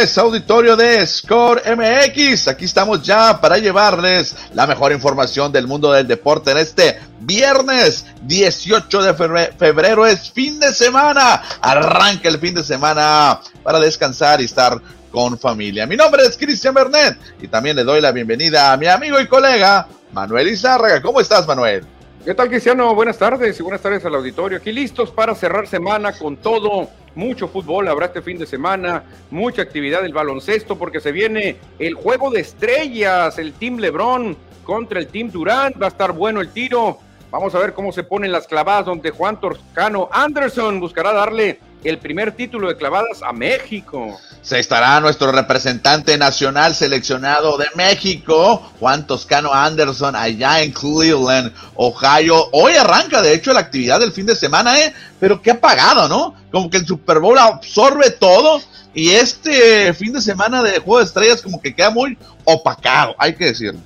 auditorio de Score MX. Aquí estamos ya para llevarles la mejor información del mundo del deporte en este viernes 18 de febrero. Es fin de semana. Arranca el fin de semana para descansar y estar con familia. Mi nombre es Cristian Bernet y también le doy la bienvenida a mi amigo y colega Manuel Izárraga. ¿Cómo estás, Manuel? ¿Qué tal, Cristiano? Buenas tardes y buenas tardes al auditorio. Aquí listos para cerrar semana con todo. Mucho fútbol habrá este fin de semana, mucha actividad del baloncesto porque se viene el juego de estrellas, el Team Lebron contra el Team Durant. Va a estar bueno el tiro. Vamos a ver cómo se ponen las clavadas donde Juan Toscano Anderson buscará darle el primer título de clavadas a México. Se estará nuestro representante nacional seleccionado de México, Juan Toscano Anderson, allá en Cleveland, Ohio. Hoy arranca, de hecho, la actividad del fin de semana, ¿eh? Pero qué apagado, ¿no? Como que el Super Bowl absorbe todo y este fin de semana de Juego de Estrellas como que queda muy opacado, hay que decirlo.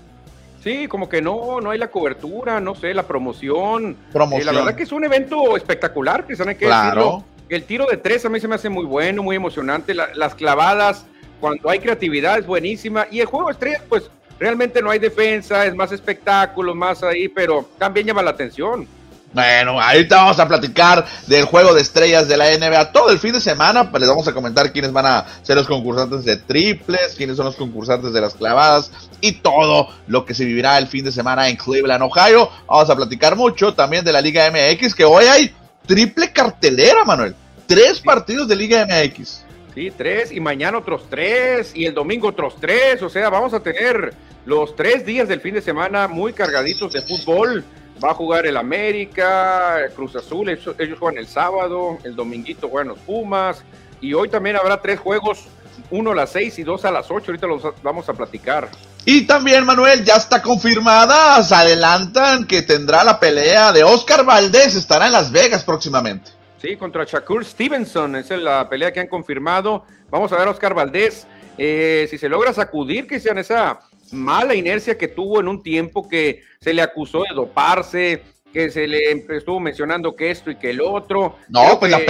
Sí, como que no, no hay la cobertura, no sé, la promoción. promoción. Eh, la verdad que es un evento espectacular, que hay que claro. El tiro de tres a mí se me hace muy bueno, muy emocionante. las clavadas, cuando hay creatividad, es buenísima. Y el juego de estrellas, pues realmente no hay defensa, es más espectáculo, más ahí, pero también llama la atención. Bueno, ahorita vamos a platicar del juego de estrellas de la NBA todo el fin de semana. Les vamos a comentar quiénes van a ser los concursantes de triples, quiénes son los concursantes de las clavadas y todo lo que se vivirá el fin de semana en Cleveland, Ohio. Vamos a platicar mucho también de la Liga MX, que hoy hay triple cartelera, Manuel. Tres partidos de Liga MX. Sí, tres, y mañana otros tres, y el domingo otros tres. O sea, vamos a tener los tres días del fin de semana muy cargaditos de fútbol. Va a jugar el América, Cruz Azul, ellos, juegan el sábado, el dominguito juegan los Pumas, y hoy también habrá tres juegos, uno a las seis y dos a las ocho. Ahorita los vamos a platicar. Y también, Manuel, ya está confirmada. Se adelantan que tendrá la pelea de Oscar Valdés. Estará en Las Vegas próximamente. Sí, contra Shakur Stevenson. Esa es la pelea que han confirmado. Vamos a ver a Oscar Valdés. Eh, si se logra sacudir, que sean esa mala inercia que tuvo en un tiempo que se le acusó de doparse, que se le estuvo mencionando que esto y que el otro. No, pues la,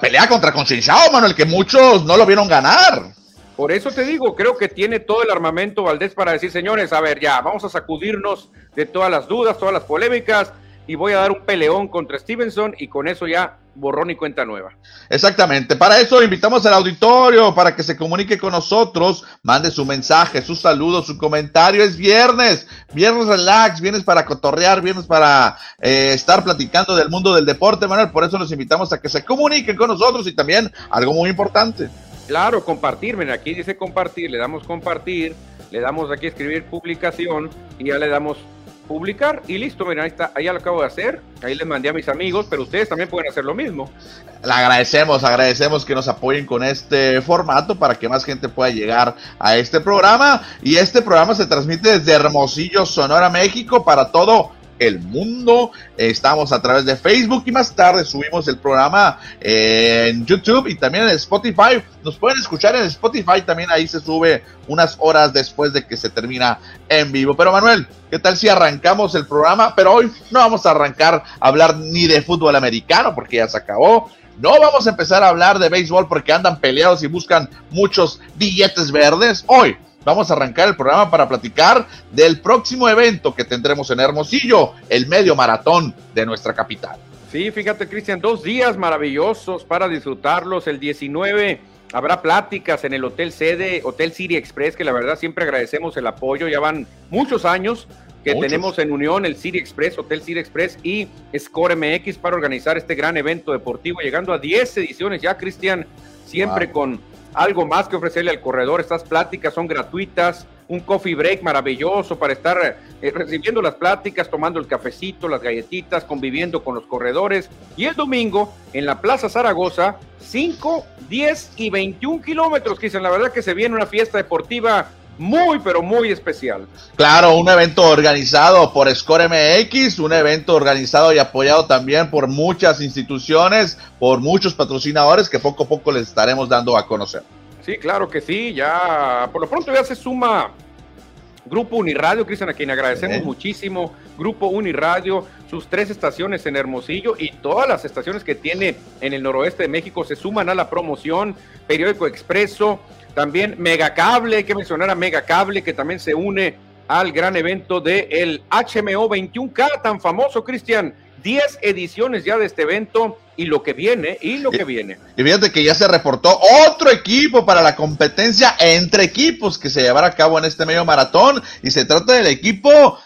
pelea contra Concienciado, Manuel, que muchos no lo vieron ganar. Por eso te digo, creo que tiene todo el armamento Valdés para decir, señores, a ver, ya, vamos a sacudirnos de todas las dudas, todas las polémicas, y voy a dar un peleón contra Stevenson y con eso ya borrón y cuenta nueva. Exactamente, para eso invitamos al auditorio para que se comunique con nosotros, mande su mensaje, su saludo, su comentario. Es viernes, viernes relax, viernes para cotorrear, viernes para eh, estar platicando del mundo del deporte, Manuel. Por eso los invitamos a que se comuniquen con nosotros y también algo muy importante Claro, compartir, miren, aquí dice compartir, le damos compartir, le damos aquí escribir publicación y ya le damos publicar y listo, miren, ahí está, ahí ya lo acabo de hacer, ahí les mandé a mis amigos, pero ustedes también pueden hacer lo mismo. Le agradecemos, agradecemos que nos apoyen con este formato para que más gente pueda llegar a este programa y este programa se transmite desde Hermosillo, Sonora, México para todo el mundo. Estamos a través de Facebook y más tarde subimos el programa en YouTube y también en Spotify. Nos pueden escuchar en Spotify, también ahí se sube unas horas después de que se termina en vivo. Pero Manuel, ¿qué tal si arrancamos el programa? Pero hoy no vamos a arrancar a hablar ni de fútbol americano porque ya se acabó. No vamos a empezar a hablar de béisbol porque andan peleados y buscan muchos billetes verdes. Hoy vamos a arrancar el programa para platicar del próximo evento que tendremos en Hermosillo, el medio maratón de nuestra capital. Sí, fíjate, Cristian, dos días maravillosos para disfrutarlos. El 19 habrá pláticas en el Hotel Sede, Hotel City Express, que la verdad siempre agradecemos el apoyo. Ya van muchos años que tenemos en unión el City Express, Hotel City Express y Score MX para organizar este gran evento deportivo, llegando a 10 ediciones ya, Cristian, siempre con algo más que ofrecerle al corredor. Estas pláticas son gratuitas, un coffee break maravilloso para estar eh, recibiendo las pláticas, tomando el cafecito, las galletitas, conviviendo con los corredores. Y el domingo en la Plaza Zaragoza, 5, 10 y 21 kilómetros, dicen, la verdad que se viene una fiesta deportiva muy, pero muy especial. Claro, un evento organizado por Score MX, un evento organizado y apoyado también por muchas instituciones, por muchos patrocinadores que poco a poco les estaremos dando a conocer. Sí, claro que sí, ya por lo pronto ya se suma Grupo Uniradio, Cristian, a quien agradecemos muchísimo. Grupo Uniradio, sus tres estaciones en Hermosillo y todas las estaciones que tiene en el noroeste de México se suman a la promoción. Periódico Expreso, también Megacable, hay que mencionar a Megacable, que también se une al gran evento del el HMO 21K, tan famoso, Cristian. 10 ediciones ya de este evento y lo que viene, y lo que viene. Y fíjate que ya se reportó otro equipo para la competencia entre equipos que se llevará a cabo en este medio maratón y se trata del equipo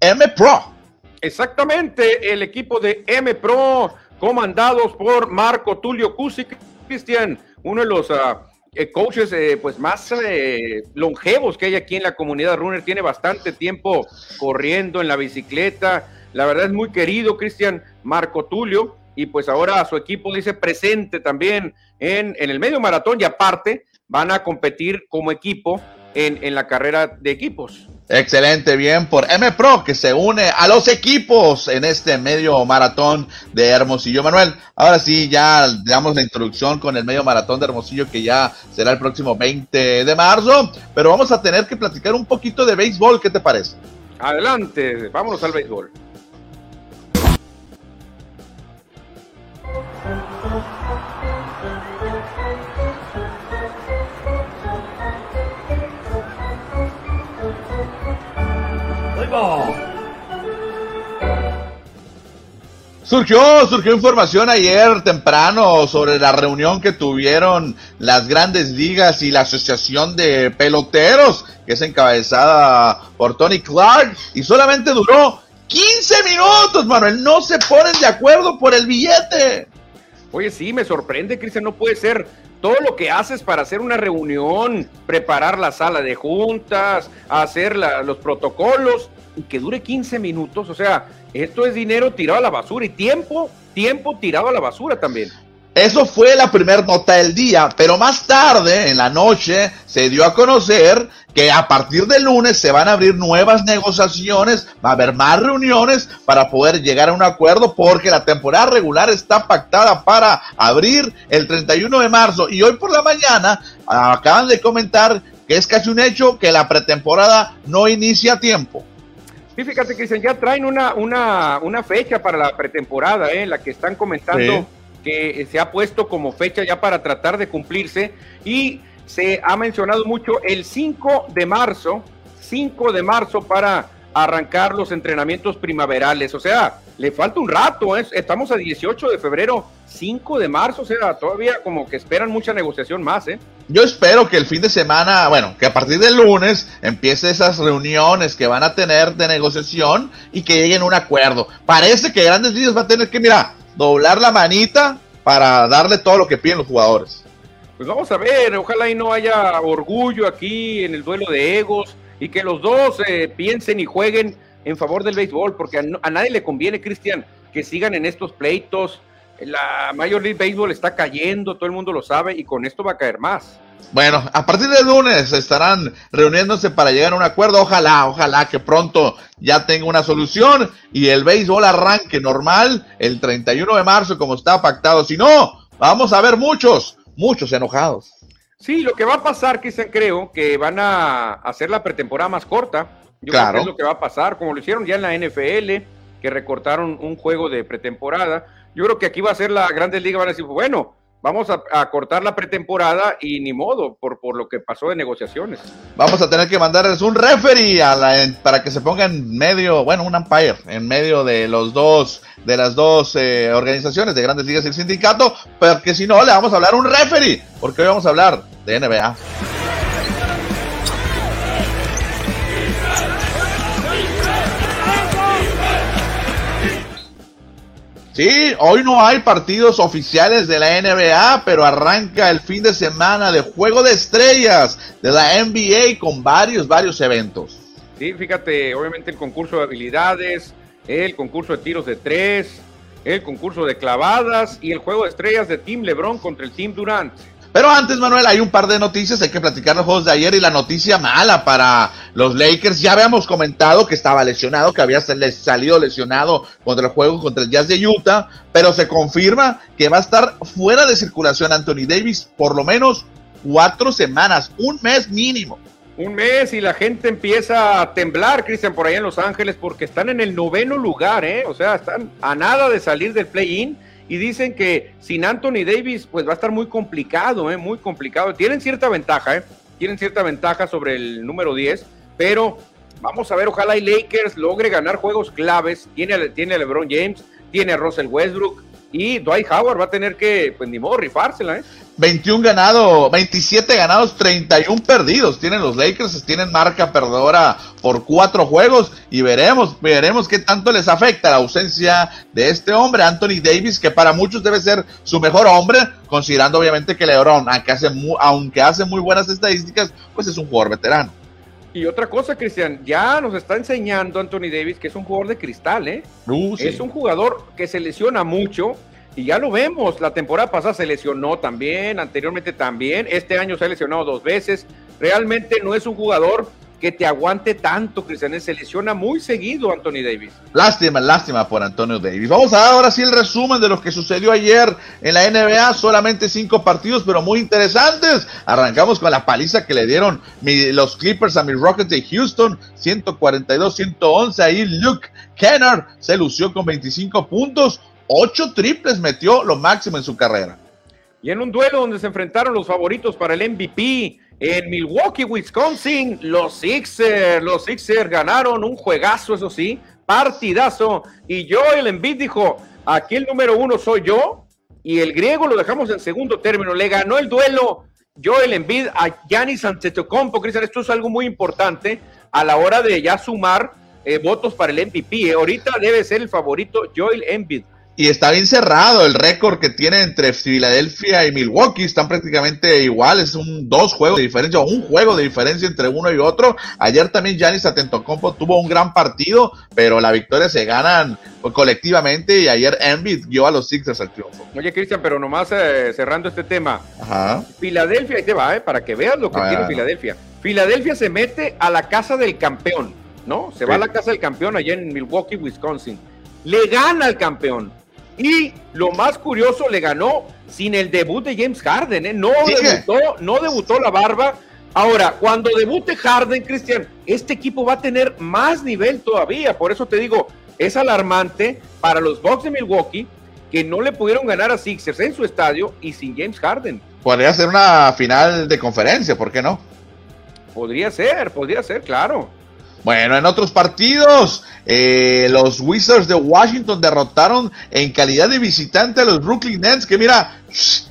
M Pro. Exactamente, el equipo de M Pro, comandados por Marco Tulio Cusic, Cristian, uno de los uh, coaches eh, pues más eh, longevos que hay aquí en la comunidad runner, tiene bastante tiempo corriendo en la bicicleta, la verdad es muy querido, Cristian Marco Tulio, y pues ahora su equipo dice presente también en, en el medio maratón y aparte van a competir como equipo en, en, la carrera de equipos. Excelente, bien por M Pro que se une a los equipos en este medio maratón de Hermosillo. Manuel, ahora sí, ya damos la introducción con el medio maratón de Hermosillo que ya será el próximo 20 de marzo, pero vamos a tener que platicar un poquito de béisbol, ¿qué te parece? Adelante, vámonos al béisbol. Surgió, surgió información ayer temprano sobre la reunión que tuvieron las grandes ligas y la asociación de peloteros, que es encabezada por Tony Clark, y solamente duró 15 minutos, Manuel. No se ponen de acuerdo por el billete. Oye, sí, me sorprende, Cristian, no puede ser todo lo que haces para hacer una reunión, preparar la sala de juntas, hacer los protocolos, que dure 15 minutos, o sea, esto es dinero tirado a la basura y tiempo, tiempo tirado a la basura también. Eso fue la primera nota del día, pero más tarde, en la noche, se dio a conocer que a partir del lunes se van a abrir nuevas negociaciones, va a haber más reuniones para poder llegar a un acuerdo, porque la temporada regular está pactada para abrir el 31 de marzo. Y hoy por la mañana acaban de comentar que es casi un hecho que la pretemporada no inicia a tiempo. Sí, fíjate, Cristian, ya traen una, una, una fecha para la pretemporada, ¿eh? la que están comentando que se ha puesto como fecha ya para tratar de cumplirse y se ha mencionado mucho el 5 de marzo, 5 de marzo para arrancar los entrenamientos primaverales. O sea, le falta un rato, ¿eh? estamos a 18 de febrero, 5 de marzo, o sea, todavía como que esperan mucha negociación más, ¿eh? Yo espero que el fin de semana, bueno, que a partir del lunes empiece esas reuniones que van a tener de negociación y que lleguen a un acuerdo. Parece que Grandes Ligas va a tener que, mira, doblar la manita para darle todo lo que piden los jugadores. Pues vamos a ver, ojalá y no haya orgullo aquí en el duelo de egos y que los dos eh, piensen y jueguen en favor del béisbol, porque a, nadie le conviene, Cristian, que sigan en estos pleitos. La Major League Baseball está cayendo, todo el mundo lo sabe, y con esto va a caer más. Bueno, a partir del lunes estarán reuniéndose para llegar a un acuerdo. Ojalá, ojalá que pronto ya tenga una solución y el béisbol arranque normal el 31 de marzo como está pactado. Si no, vamos a ver muchos, muchos enojados. Sí, lo que va a pasar, Cristian, creo que van a hacer la pretemporada más corta. Yo claro. creo que es lo que va a pasar, como lo hicieron ya en la NFL, que recortaron un juego de pretemporada. Yo creo que aquí va a ser la Grandes Ligas, van a decir, bueno, vamos a, cortar la pretemporada y ni modo por, por lo que pasó de negociaciones. Vamos a tener que mandarles un referee para que se ponga en medio, bueno, un umpire en medio de los dos, de las dos eh, organizaciones de Grandes Ligas y el sindicato, porque si no le vamos a hablar un referee, porque hoy vamos a hablar de NBA. Sí, hoy no hay partidos oficiales de la NBA, pero arranca el fin de semana de Juego de Estrellas de la NBA con varios, varios eventos. Sí, fíjate, obviamente el concurso de habilidades, el concurso de tiros de tres, el concurso de clavadas y el Juego de Estrellas de Team LeBron contra el Team Durant. Pero antes, Manuel, hay un par de noticias, hay que platicar los juegos de ayer y la noticia mala para los Lakers. Ya habíamos comentado que estaba lesionado, que había salido lesionado contra el juego contra el Jazz de Utah, pero se confirma que va a estar fuera de circulación Anthony Davis por lo menos cuatro semanas, un mes mínimo. Un mes y la gente empieza a temblar, Cristian, por ahí en Los Ángeles, porque están en el noveno lugar, ¿eh? O sea, están a nada de salir del play-in y dicen que sin Anthony Davis, pues va a estar muy complicado, ¿eh? Muy complicado. Tienen cierta ventaja, ¿eh? Tienen cierta ventaja sobre el número 10, pero vamos a ver, ojalá y Lakers logre ganar juegos claves. Tiene, tiene a LeBron James, tiene a Russell Westbrook, y Dwight Howard va a tener que, pues ni modo, rifársela, ¿eh? 21 ganados, 27 ganados, 31 perdidos. Tienen los Lakers, tienen marca perdedora por cuatro juegos y veremos, veremos qué tanto les afecta la ausencia de este hombre, Anthony Davis, que para muchos debe ser su mejor hombre, considerando obviamente que LeBron, aunque hace muy, aunque hace muy buenas estadísticas, pues es un jugador veterano. Y otra cosa, Cristian, ya nos está enseñando Anthony Davis que es un jugador de cristal, ¿eh? Uh, es un jugador que se lesiona mucho y ya lo vemos. La temporada pasada se lesionó también, anteriormente también. Este año se ha lesionado dos veces. Realmente no es un jugador que te aguante tanto, Cristian. Se lesiona muy seguido Anthony Davis. Lástima, lástima por Antonio Davis. Vamos a dar ahora sí el resumen de lo que sucedió ayer en la NBA. Solamente cinco partidos, pero muy interesantes. Arrancamos con la paliza que le dieron los Clippers a mis Rockets de Houston. 142-111. Ahí Luke Kennard se lució con 25 puntos. Ocho triples metió lo máximo en su carrera. Y en un duelo donde se enfrentaron los favoritos para el MVP, en Milwaukee, Wisconsin, los Sixers, los Sixers ganaron un juegazo, eso sí, partidazo. Y Joel Embiid dijo, aquí el número uno soy yo, y el griego lo dejamos en segundo término. Le ganó el duelo Joel Embiid a Giannis Antetokounmpo. Cristian, esto es algo muy importante a la hora de ya sumar eh, votos para el MVP. Eh. Ahorita debe ser el favorito Joel Embiid y está bien cerrado el récord que tiene entre Filadelfia y Milwaukee. Están prácticamente iguales, un dos juegos de diferencia, o un juego de diferencia entre uno y otro. Ayer también Giannis Atentocompo tuvo un gran partido, pero la victoria se ganan colectivamente y ayer Embiid dio a los Sixers al triunfo. Oye, Cristian, pero nomás eh, cerrando este tema. Filadelfia, ahí te va, eh, para que veas lo que tiene Filadelfia. Filadelfia se mete a la casa del campeón, ¿no? Se va a la casa del campeón allá en Milwaukee, Wisconsin. Le gana al campeón y lo más curioso, le ganó sin el debut de James Harden, ¿eh? no, debutó, no debutó la barba. Ahora, cuando debute Harden, Cristian, este equipo va a tener más nivel todavía. Por eso te digo, es alarmante para los Bucks de Milwaukee que no le pudieron ganar a Sixers en su estadio y sin James Harden. Podría ser una final de conferencia, ¿por qué no? Podría ser, podría ser, claro. Bueno, en otros partidos, eh, los Wizards de Washington derrotaron en calidad de visitante a los Brooklyn Nets, que mira,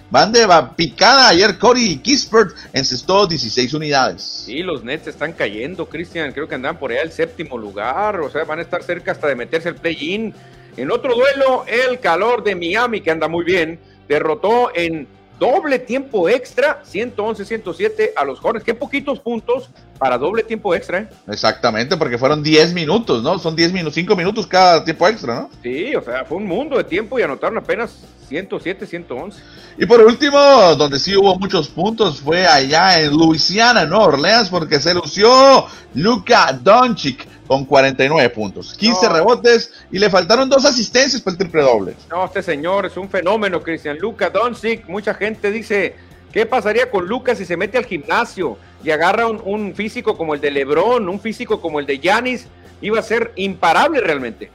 van de picada. Ayer Cody Kispert encestó 16 unidades. Sí, los Nets están cayendo, Cristian. Creo que andan por allá al séptimo lugar. O sea, van a estar cerca hasta de meterse el play-in. En otro duelo, el calor de Miami, que anda muy bien, derrotó en doble tiempo extra, 111-107 a los Hornets. Qué poquitos puntos para doble tiempo extra. ¿eh? Exactamente, porque fueron 10 minutos, ¿no? Son 10 minutos, 5 minutos cada tiempo extra, ¿no? Sí, o sea, fue un mundo de tiempo y anotaron apenas 107, 111. Y por último, donde sí hubo muchos puntos fue allá en Luisiana, ¿no? Orleans, porque se lució Luka Doncic con 49 puntos, 15 rebotes y le faltaron dos asistencias para el triple doble. No, este señor es un fenómeno, Cristian. Luka Doncic, mucha gente dice, ¿qué pasaría con Lucas si se mete al gimnasio y agarra un, físico como el de LeBron, un físico como el de Yanis? Iba a ser imparable realmente.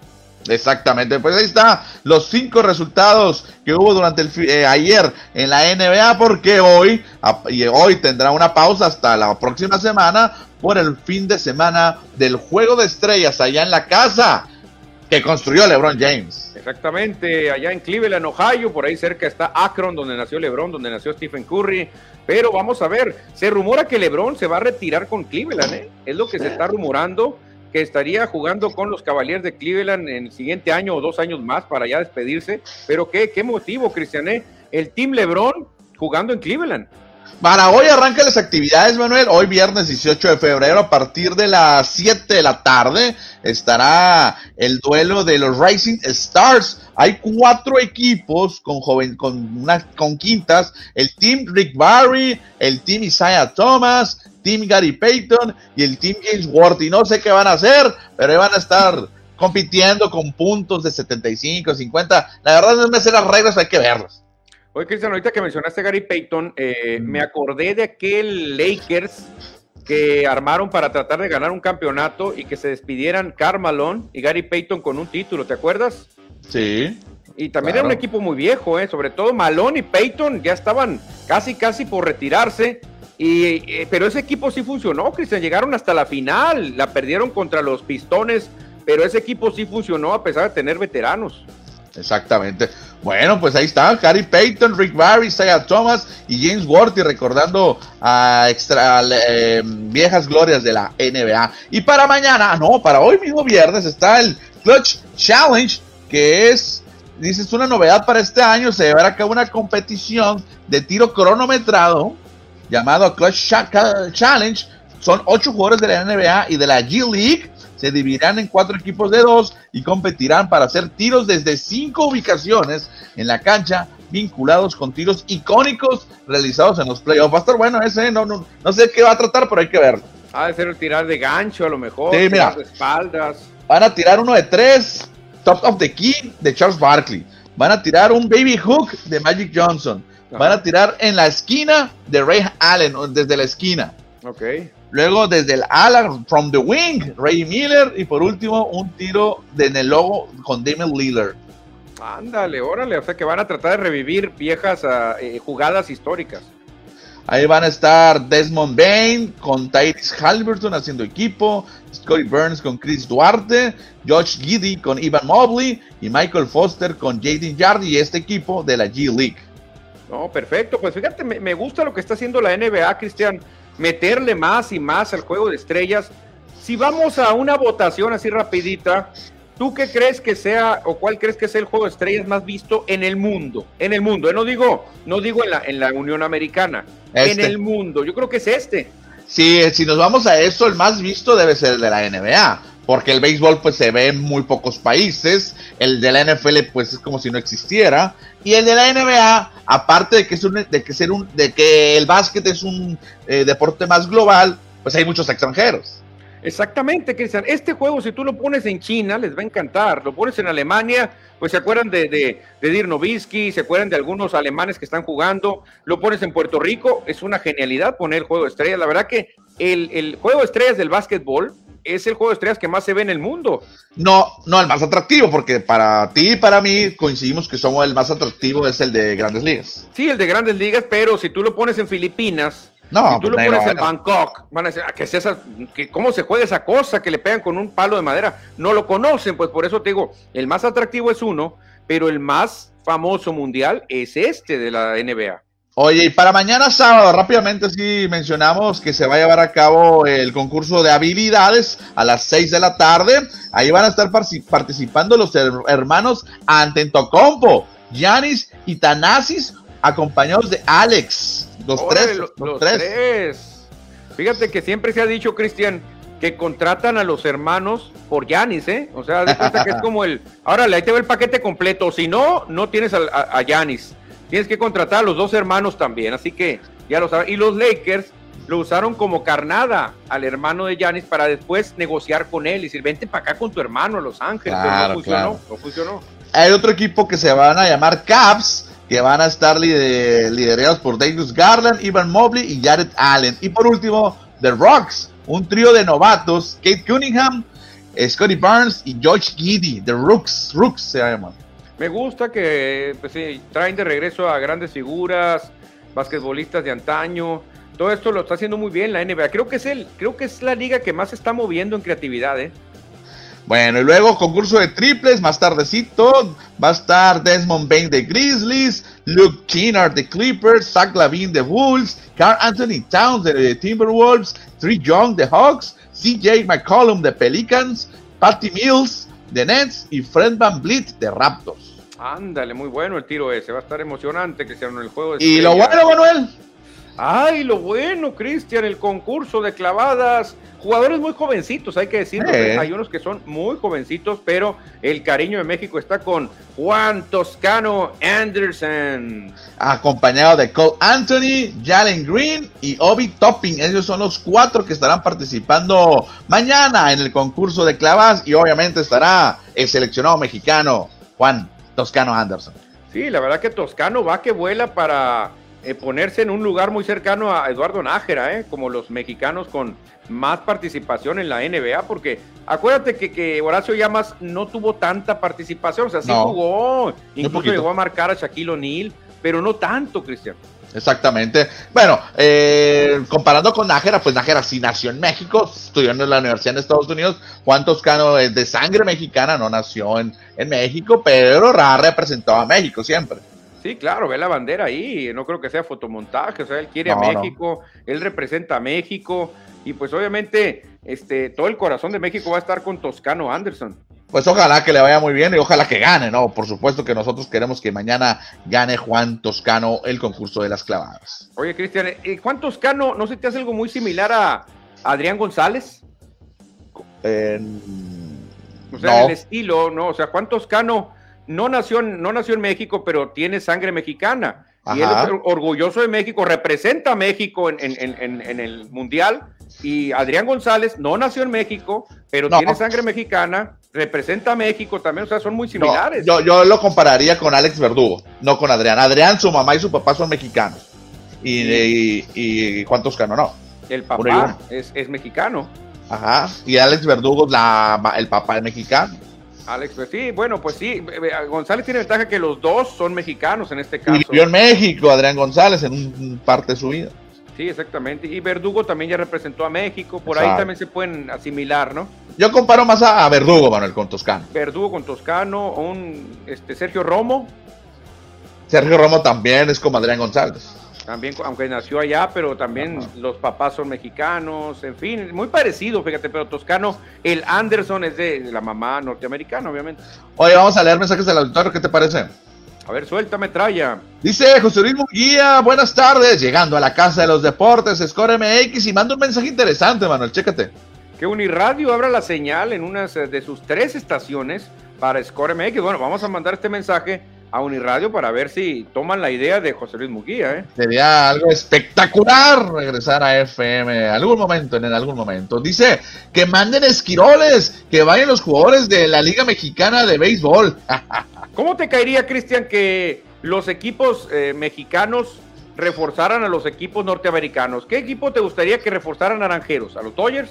Exactamente, pues ahí está los cinco resultados que hubo durante el eh, ayer en la NBA, porque hoy, y hoy tendrá una pausa hasta la próxima semana por el fin de semana del Juego de Estrellas allá en la casa que construyó LeBron James. Exactamente, allá en Cleveland, Ohio, por ahí cerca está Akron, donde nació LeBron, donde nació Stephen Curry. Pero vamos a ver, se rumora que LeBron se va a retirar con Cleveland, ¿eh? Es lo que se está rumorando, que estaría jugando con los Cavaliers de Cleveland en el siguiente año o dos años más para ya despedirse. Pero qué, qué motivo, Cristian, ¿eh? El Team LeBron jugando en Cleveland. Para hoy las actividades, Manuel. Hoy viernes 18 de febrero a partir de las 7 de la tarde estará el duelo de los Rising Stars. Hay cuatro equipos con joven, con unas con quintas. El team Rick Barry, el team Isaiah Thomas, team Gary Payton y el team James Ward. Y no sé qué van a hacer, pero van a estar compitiendo con puntos de 75, 50. La verdad no me sé las reglas, hay que verlas. Oye, Cristian, ahorita que mencionaste a Gary Payton, eh, me acordé de aquel Lakers que armaron para tratar de ganar un campeonato y que se despidieran Carmalón y Gary Payton con un título, ¿te acuerdas? Sí. Y también era un equipo muy viejo, ¿eh? sobre todo Malone y Payton ya estaban casi, casi por retirarse. Y, eh, pero ese equipo sí funcionó, Cristian. Llegaron hasta la final, la perdieron contra los Pistones, pero ese equipo sí funcionó a pesar de tener veteranos. Exactamente. Bueno, pues ahí está, Gary Payton, Rick Barry, Isaiah Thomas y James Worthy recordando a extra eh, viejas glorias de la NBA. Y para mañana, no, para hoy mismo viernes está el Clutch Challenge, que es, dices, una novedad para este año, se llevará a cabo una competición de tiro cronometrado llamado Clutch Challenge. Son ocho jugadores de la NBA y de la G League se dividirán en cuatro equipos de dos y competirán para hacer tiros desde cinco ubicaciones en la cancha vinculados con tiros icónicos realizados en los playoffs. Va a estar bueno ese, no, no, no sé qué va a tratar, pero hay que verlo. Ha de ser tirar de gancho a lo mejor, sí, de espaldas. Van a tirar uno de tres, Top of the Key de Charles Barkley. Van a tirar un baby hook de Magic Johnson. Van a tirar en la esquina de Ray Allen, desde la esquina. Ok. Luego desde el ala, from the wing, Ray Miller. Y por último, un tiro de en el logo con Damian Lillard. Ándale, órale. O sea que van a tratar de revivir viejas ah, eh, jugadas históricas. Ahí van a estar Desmond Bain con Tyrese Halliburton haciendo equipo, Scotty Burns con Chris Duarte, Josh Giddy con Ivan Mobley y Michael Foster con Jaden Yardy y este equipo de la G League. No, perfecto. Pues fíjate, me, me gusta lo que está haciendo la NBA, Cristian meterle más y más al juego de estrellas. Si vamos a una votación así rapidita, ¿tú qué crees que sea o cuál crees que sea el juego de estrellas más visto en el mundo? En el mundo, ¿eh? no digo, no digo en la, en la Unión Americana, en Este. el mundo. Yo creo que es este. Sí, si nos vamos a eso, el más visto debe ser el de la NBA, porque el béisbol pues se ve en muy pocos países, el de la NFL pues es como si no existiera, y el de la NBA, aparte de que es un, de que ser un, de que el básquet es un eh, deporte más global, pues hay muchos extranjeros. Exactamente, Cristian. Este juego, si tú lo pones en China, les va a encantar. Lo pones en Alemania, pues se acuerdan de, de, de Dirk Nowitzki, se acuerdan de algunos alemanes que están jugando. Lo pones en Puerto Rico, es una genialidad poner el juego de estrellas. La verdad que el, el juego de estrellas del básquetbol es el juego de estrellas que más se ve en el mundo. No, no el más atractivo, porque para ti y para mí coincidimos que somos el más atractivo es el de Grandes Ligas. Sí, el de grandes ligas, pero si tú lo pones en Filipinas, No, si tú lo pues, pones no, en. Bangkok, van a decir, "Ah, ¿qué es esa? ¿Qué- ¿Cómo se juega esa cosa que le pegan con un palo de madera? No lo conocen, pues por eso te digo, el más atractivo es uno, pero el más famoso mundial es este de la NBA. Oye, y para mañana sábado, rápidamente sí mencionamos que se va a llevar a cabo el concurso de habilidades a las 6 de la tarde. Ahí van a estar participando los her- hermanos Antentocompo, Yanis y Tanasis, acompañados de Alex. Los tres, lo- los, los tres. tres. Fíjate que siempre se ha dicho, Cristian, que contratan a los hermanos por Yanis, ¿eh? O sea, de cuenta que es como el. Ahora, ahí te va el paquete completo. Si no, no tienes a Yanis. Tienes que contratar a los dos hermanos también. Así que ya lo saben. Y los Lakers lo usaron como carnada al hermano de Yanis para después negociar con él y decir, vente para acá con tu hermano a Los Ángeles. Pero Claro, no funcionó. claro. No funcionó. Hay otro equipo que se van a llamar Caps, que van a estar lider- liderados por Darius Garland, Ivan Mobley y Jared Allen. Y por último, The Rocks, un trío de novatos, Kate Cunningham, Scotty Barnes y George Giddy, The Rooks, Rooks se llaman. Me gusta que pues, sí, traen de regreso a grandes figuras, basquetbolistas de antaño. Todo esto lo está haciendo muy bien la NBA. Creo que es el, creo que es la liga que más se está moviendo en creatividad, ¿eh? Bueno, y luego concurso de triples, más tardecito, va a estar Desmond Bain de Grizzlies, Luke Kennard de Clippers, Zach Lavine de Bulls, Carl Anthony Towns de Timberwolves, Trey Young de Hawks, CJ McCollum de Pelicans, Patty Mills de Nets y Fred Van Vliet de Raptors. Ándale, muy bueno el tiro ese. Va a estar emocionante que sea en el juego. de Y lo bueno, Manuel, Ay, lo bueno, Cristian, el concurso de clavadas. Jugadores muy jovencitos, hay que decirlo. Eh. ¿eh? Hay unos que son muy jovencitos, pero el cariño de México está con Juan Toscano Anderson. acompañado de Cole Anthony, Jalen Green y Obi Topping. Ellos son los cuatro que estarán participando mañana en el concurso de clavas y obviamente estará el seleccionado mexicano Juan Toscano Anderson. Sí, la verdad que Toscano va que vuela para, eh, ponerse en un lugar muy cercano a Eduardo Nájera, ¿eh? como los mexicanos con más participación en la NBA, porque acuérdate que, que Horacio Llamas no tuvo tanta participación, o sea, sí jugó, incluso llegó a marcar a Shaquille O'Neal, pero no tanto, Cristian. Exactamente. Bueno, eh, comparando con Nájera, pues Nájera sí nació en México, estudió en la Universidad de Estados Unidos. Juan Toscano es de sangre mexicana, no nació en, en México, pero ha representado a México siempre. Sí, claro, ve la bandera ahí, no creo que sea fotomontaje, o sea, él quiere a México, él representa a México y pues obviamente este, todo el corazón de México va a estar con Toscano Anderson. Pues ojalá que le vaya muy bien y ojalá que gane, ¿no? Por supuesto que nosotros queremos que mañana gane Juan Toscano el concurso de las clavadas. Oye, Cristian, eh, Juan Toscano, ¿no se te hace algo muy similar a Adrián González? o sea, el estilo, ¿no? O sea, Juan Toscano no nació, no nació en México, pero tiene sangre mexicana. Y él es orgulloso de México, representa a México en, el Mundial. Y Adrián González no nació en México, pero tiene sangre mexicana, representa a México también, o sea, son muy similares. yo, yo lo compararía con Alex Verdugo, no con Adrián. Adrián, su mamá y su papá son mexicanos. Y, y, Juan Toscano no. El papá es, mexicano. Ajá. Y Alex Verdugo, la, el papá es mexicano. Alex, pues sí, bueno, pues sí, eh, eh, González tiene ventaja que los dos son mexicanos en este caso. Y vivió en México, Adrián González, en un, parte de su vida. Sí, exactamente. Y Verdugo también ya representó a México, por ahí también se pueden asimilar, ¿no? Yo comparo más a, Verdugo, Manuel, con Toscano. Verdugo con Toscano, un este, Sergio Romo. Sergio Romo también es como Adrián González. También, aunque nació allá, pero también los papás son mexicanos, en fin, muy parecido, fíjate, pero Toscano, el Anderson es de la mamá norteamericana, obviamente. Oye, vamos a leer mensajes del auditorio, ¿qué te parece? A ver, suéltame, traya. Dice José Luis Guía, buenas tardes, llegando a la casa de los deportes, Score MX, y manda un mensaje interesante, Manuel, chécate. Que Uniradio abra la señal en una de sus tres estaciones para Score MX. Bueno, vamos a mandar este mensaje a Uniradio para ver si toman la idea de José Luis Muguía. ¿eh? Sería algo espectacular regresar a FM en algún momento, en algún momento. Dice que manden esquiroles, que vayan los jugadores de la Liga Mexicana de Béisbol. ¿Cómo te caería, Cristian, que los equipos eh, mexicanos reforzaran a los equipos norteamericanos? ¿Qué equipo te gustaría que reforzaran Naranjeros? ¿A los Dodgers?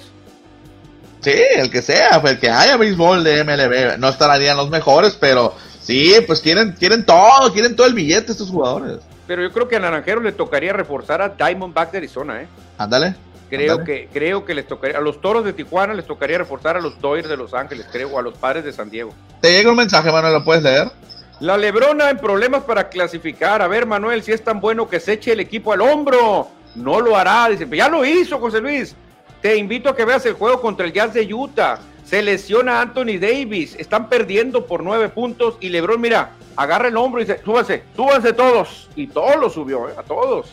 Sí, el que sea, el que haya béisbol de MLB. No estarían los mejores, pero Sí, pues quieren, quieren todo, quieren todo el billete estos jugadores. Pero yo creo que a Naranjeros le tocaría reforzar a Diamondback de Arizona, ¿eh? Ándale. Creo que, creo que les tocaría, a los toros de Tijuana les tocaría reforzar a los Dodgers de Los Ángeles, creo, o a los padres de San Diego. Te llega un mensaje, Manuel, ¿lo puedes leer? La Lebrona en problemas para clasificar. A ver, Manuel, si es tan bueno que se eche el equipo al hombro. No lo hará. Dice, ya lo hizo, José Luis. Te invito a que veas el juego contra el Jazz de Utah. Se lesiona Anthony Davis. Están perdiendo por nueve puntos. Y Lebron, mira, agarra el hombro y dice: Súbanse, súbanse todos. Y todos lo subió, eh, a todos.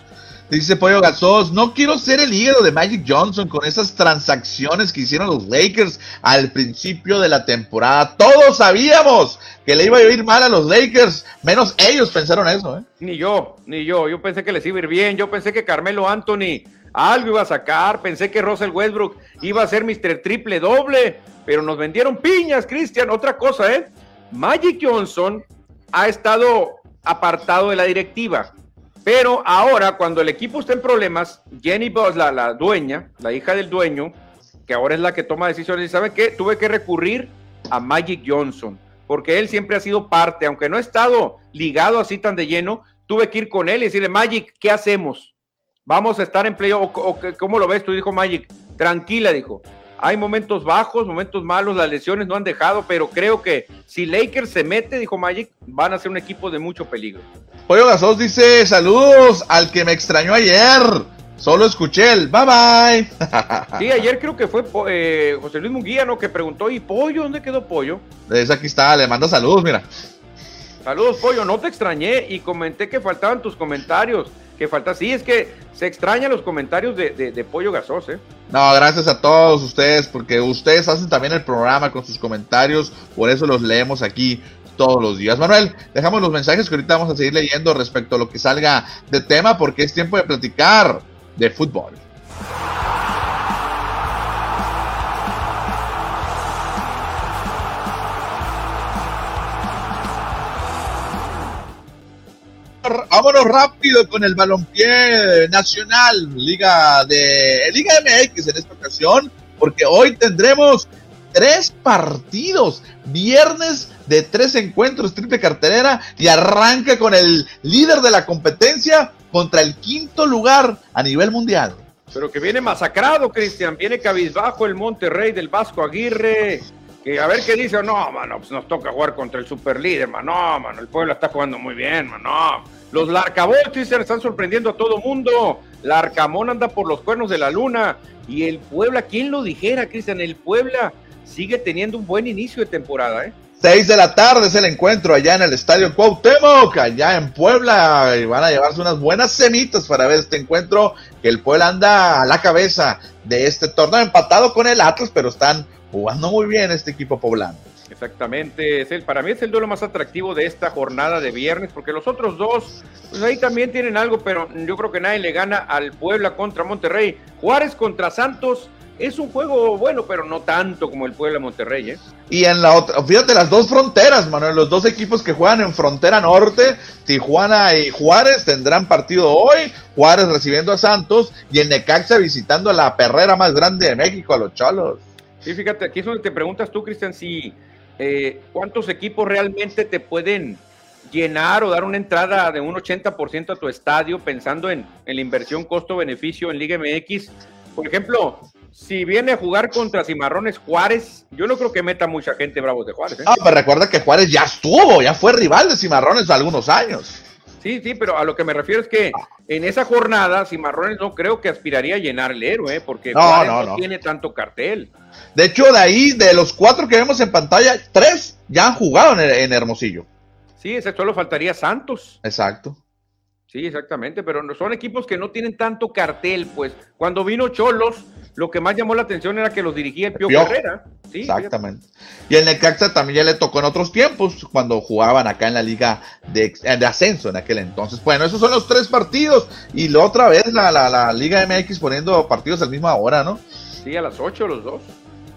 Dice Pollo Gasos, no quiero ser el hígado de Magic Johnson con esas transacciones que hicieron los Lakers al principio de la temporada. Todos sabíamos que le iba a ir mal a los Lakers, menos ellos pensaron eso. ¿eh? Ni yo, ni yo. Yo pensé que les iba a ir bien. Yo pensé que Carmelo Anthony algo iba a sacar. Pensé que Russell Westbrook iba a ser Mr. Triple Doble pero nos vendieron piñas, Cristian. Otra cosa, ¿eh? Magic Johnson ha estado apartado de la directiva, pero ahora cuando el equipo está en problemas, Jenny Boss, la, la dueña, la hija del dueño, que ahora es la que toma decisiones, y sabe qué, tuve que recurrir a Magic Johnson, porque él siempre ha sido parte, aunque no ha estado ligado así tan de lleno, tuve que ir con él y decirle, Magic, ¿qué hacemos? Vamos a estar en playoff, ¿cómo lo ves? Tú dijo Magic, tranquila, dijo, hay momentos bajos, momentos malos, las lesiones no han dejado, pero creo que si Lakers se mete, dijo Magic, van a ser un equipo de mucho peligro. Pollo Gasos dice, saludos al que me extrañó ayer. Solo escuché el bye bye. Sí, ayer creo que fue eh, José Luis Munguía, ¿no? Que preguntó, ¿y Pollo? ¿Dónde quedó Pollo? Es aquí está, le manda saludos, mira. Saludos, Pollo. No te extrañé y comenté que faltaban tus comentarios que falta. Sí, es que se extrañan los comentarios de, Pollo Gasos, ¿eh? No, gracias a todos ustedes, porque ustedes hacen también el programa con sus comentarios, por eso los leemos aquí todos los días. Manuel, dejamos los mensajes que ahorita vamos a seguir leyendo respecto a lo que salga de tema, porque es tiempo de platicar de fútbol. Vámonos rápido con el balompié nacional, Liga de Liga MX en esta ocasión, porque hoy tendremos tres partidos, viernes de tres encuentros, triple cartelera, y arranca con el líder de la competencia contra el quinto lugar a nivel mundial. Pero que viene masacrado, Cristian, viene cabizbajo el Monterrey del Vasco Aguirre, a ver qué dice, no, mano, pues nos toca jugar contra el superlíder, mano, mano, el pueblo está jugando muy bien, mano. Los Larcabol, Cristian, están sorprendiendo a todo mundo. Larcamón anda por los cuernos de la luna. Y el Puebla, ¿quién lo dijera, Cristian? El Puebla sigue teniendo un buen inicio de temporada, ¿eh? Seis de la tarde es el encuentro allá en el Estadio Cuauhtémoc, allá en Puebla, y van a llevarse unas buenas semitas para ver este encuentro, que el Puebla anda a la cabeza de este torneo, empatado con el Atlas, pero están jugando muy bien este equipo poblano. Exactamente, es el, para mí es el duelo más atractivo de esta jornada de viernes, porque los otros dos, pues ahí también tienen algo, pero yo creo que nadie le gana al Puebla contra Monterrey. Juárez contra Santos, es un juego bueno, pero no tanto como el Puebla Monterrey, ¿eh? Y en la otra, fíjate, las dos fronteras, Manuel, los dos equipos que juegan en frontera norte, Tijuana y Juárez, tendrán partido hoy, Juárez recibiendo a Santos y el Necaxa visitando a la perrera más grande de México, a los Cholos. Sí, fíjate, aquí es donde te preguntas tú, Cristian, si eh, cuántos equipos realmente te pueden llenar o dar una entrada de un 80% a tu estadio pensando en, en la inversión costo-beneficio en Liga MX. Por ejemplo, si viene a jugar contra Cimarrones Juárez, yo no creo que meta mucha gente Bravos de Juárez. ¿eh? Ah, pero recuerda que Juárez ya estuvo, ya fue rival de Cimarrones algunos años. Sí, sí, pero a lo que me refiero es que en esa jornada Cimarrones no creo que aspiraría a llenar el héroe, ¿eh? porque no, Juárez no, no, no, tiene tanto cartel. De hecho, de ahí, de los cuatro que vemos en pantalla, tres ya han jugado en, en Hermosillo. Sí, ese solo faltaría Santos. Exacto. Sí, exactamente, pero no, son equipos que no tienen tanto cartel, pues. Cuando vino Cholos, lo que más llamó la atención era que los dirigía el Pío Pío. Herrera. Sí, Exactamente. Y el Necaxa también ya le tocó en otros tiempos, cuando jugaban acá en la liga de, de ascenso en aquel entonces. Bueno, esos son los tres partidos. Y la otra vez la, la, la Liga MX poniendo partidos al misma hora, ¿no? Sí, a las 8 los dos.